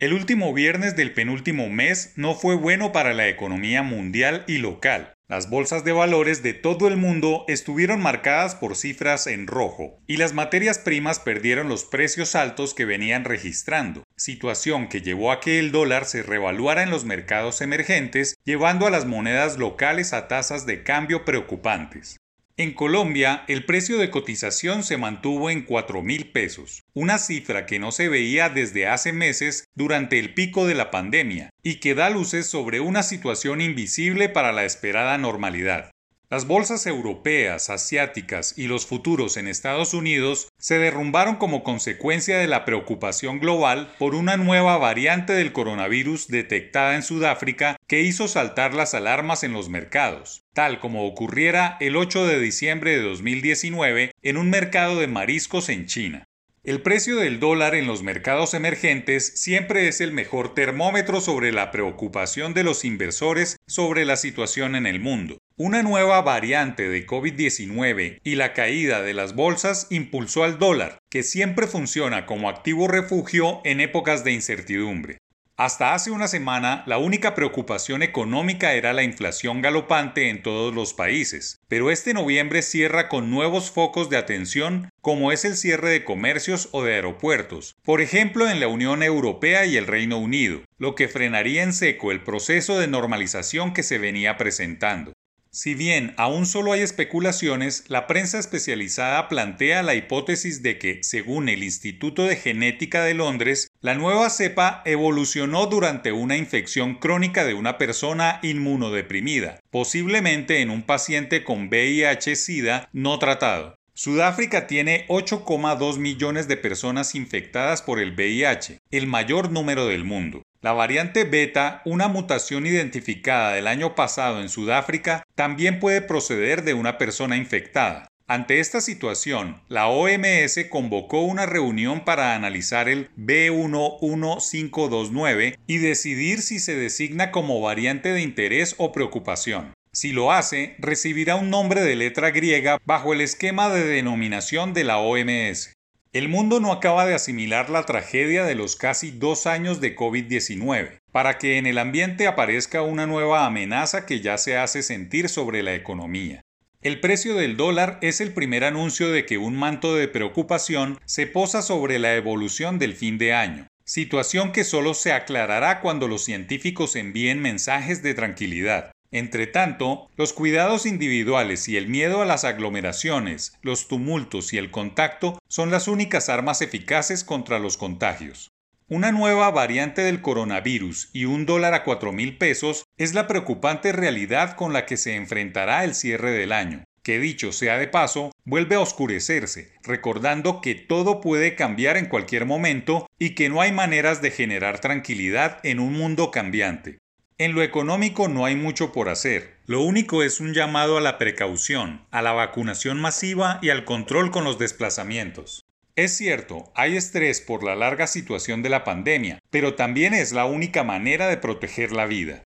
El último viernes del penúltimo mes no fue bueno para la economía mundial y local. Las bolsas de valores de todo el mundo estuvieron marcadas por cifras en rojo y las materias primas perdieron los precios altos que venían registrando, situación que llevó a que el dólar se revaluara en los mercados emergentes, llevando a las monedas locales a tasas de cambio preocupantes. En Colombia, el precio de cotización se mantuvo en 4 mil pesos, una cifra que no se veía desde hace meses durante el pico de la pandemia y que da luces sobre una situación invisible para la esperada normalidad. Las bolsas europeas, asiáticas y los futuros en Estados Unidos se derrumbaron como consecuencia de la preocupación global por una nueva variante del coronavirus detectada en Sudáfrica que hizo saltar las alarmas en los mercados, tal como ocurriera el 8 de diciembre de 2019 en un mercado de mariscos en China. El precio del dólar en los mercados emergentes siempre es el mejor termómetro sobre la preocupación de los inversores sobre la situación en el mundo. Una nueva variante de COVID-19 y la caída de las bolsas impulsó al dólar, que siempre funciona como activo refugio en épocas de incertidumbre. Hasta hace una semana, la única preocupación económica era la inflación galopante en todos los países, pero este noviembre cierra con nuevos focos de atención como es el cierre de comercios o de aeropuertos, por ejemplo en la Unión Europea y el Reino Unido, lo que frenaría en seco el proceso de normalización que se venía presentando. Si bien aún solo hay especulaciones, la prensa especializada plantea la hipótesis de que, según el Instituto de Genética de Londres, la nueva cepa evolucionó durante una infección crónica de una persona inmunodeprimida, posiblemente en un paciente con VIH-Sida no tratado. Sudáfrica tiene 8,2 millones de personas infectadas por el VIH, el mayor número del mundo. La variante beta, una mutación identificada del año pasado en Sudáfrica, también puede proceder de una persona infectada. Ante esta situación, la OMS convocó una reunión para analizar el B11529 y decidir si se designa como variante de interés o preocupación. Si lo hace, recibirá un nombre de letra griega bajo el esquema de denominación de la OMS. El mundo no acaba de asimilar la tragedia de los casi dos años de COVID-19, para que en el ambiente aparezca una nueva amenaza que ya se hace sentir sobre la economía. El precio del dólar es el primer anuncio de que un manto de preocupación se posa sobre la evolución del fin de año, situación que solo se aclarará cuando los científicos envíen mensajes de tranquilidad. Entre tanto, los cuidados individuales y el miedo a las aglomeraciones, los tumultos y el contacto son las únicas armas eficaces contra los contagios. Una nueva variante del coronavirus y un dólar a cuatro mil pesos es la preocupante realidad con la que se enfrentará el cierre del año, que dicho sea de paso, vuelve a oscurecerse, recordando que todo puede cambiar en cualquier momento y que no hay maneras de generar tranquilidad en un mundo cambiante. En lo económico no hay mucho por hacer. Lo único es un llamado a la precaución, a la vacunación masiva y al control con los desplazamientos. Es cierto, hay estrés por la larga situación de la pandemia, pero también es la única manera de proteger la vida.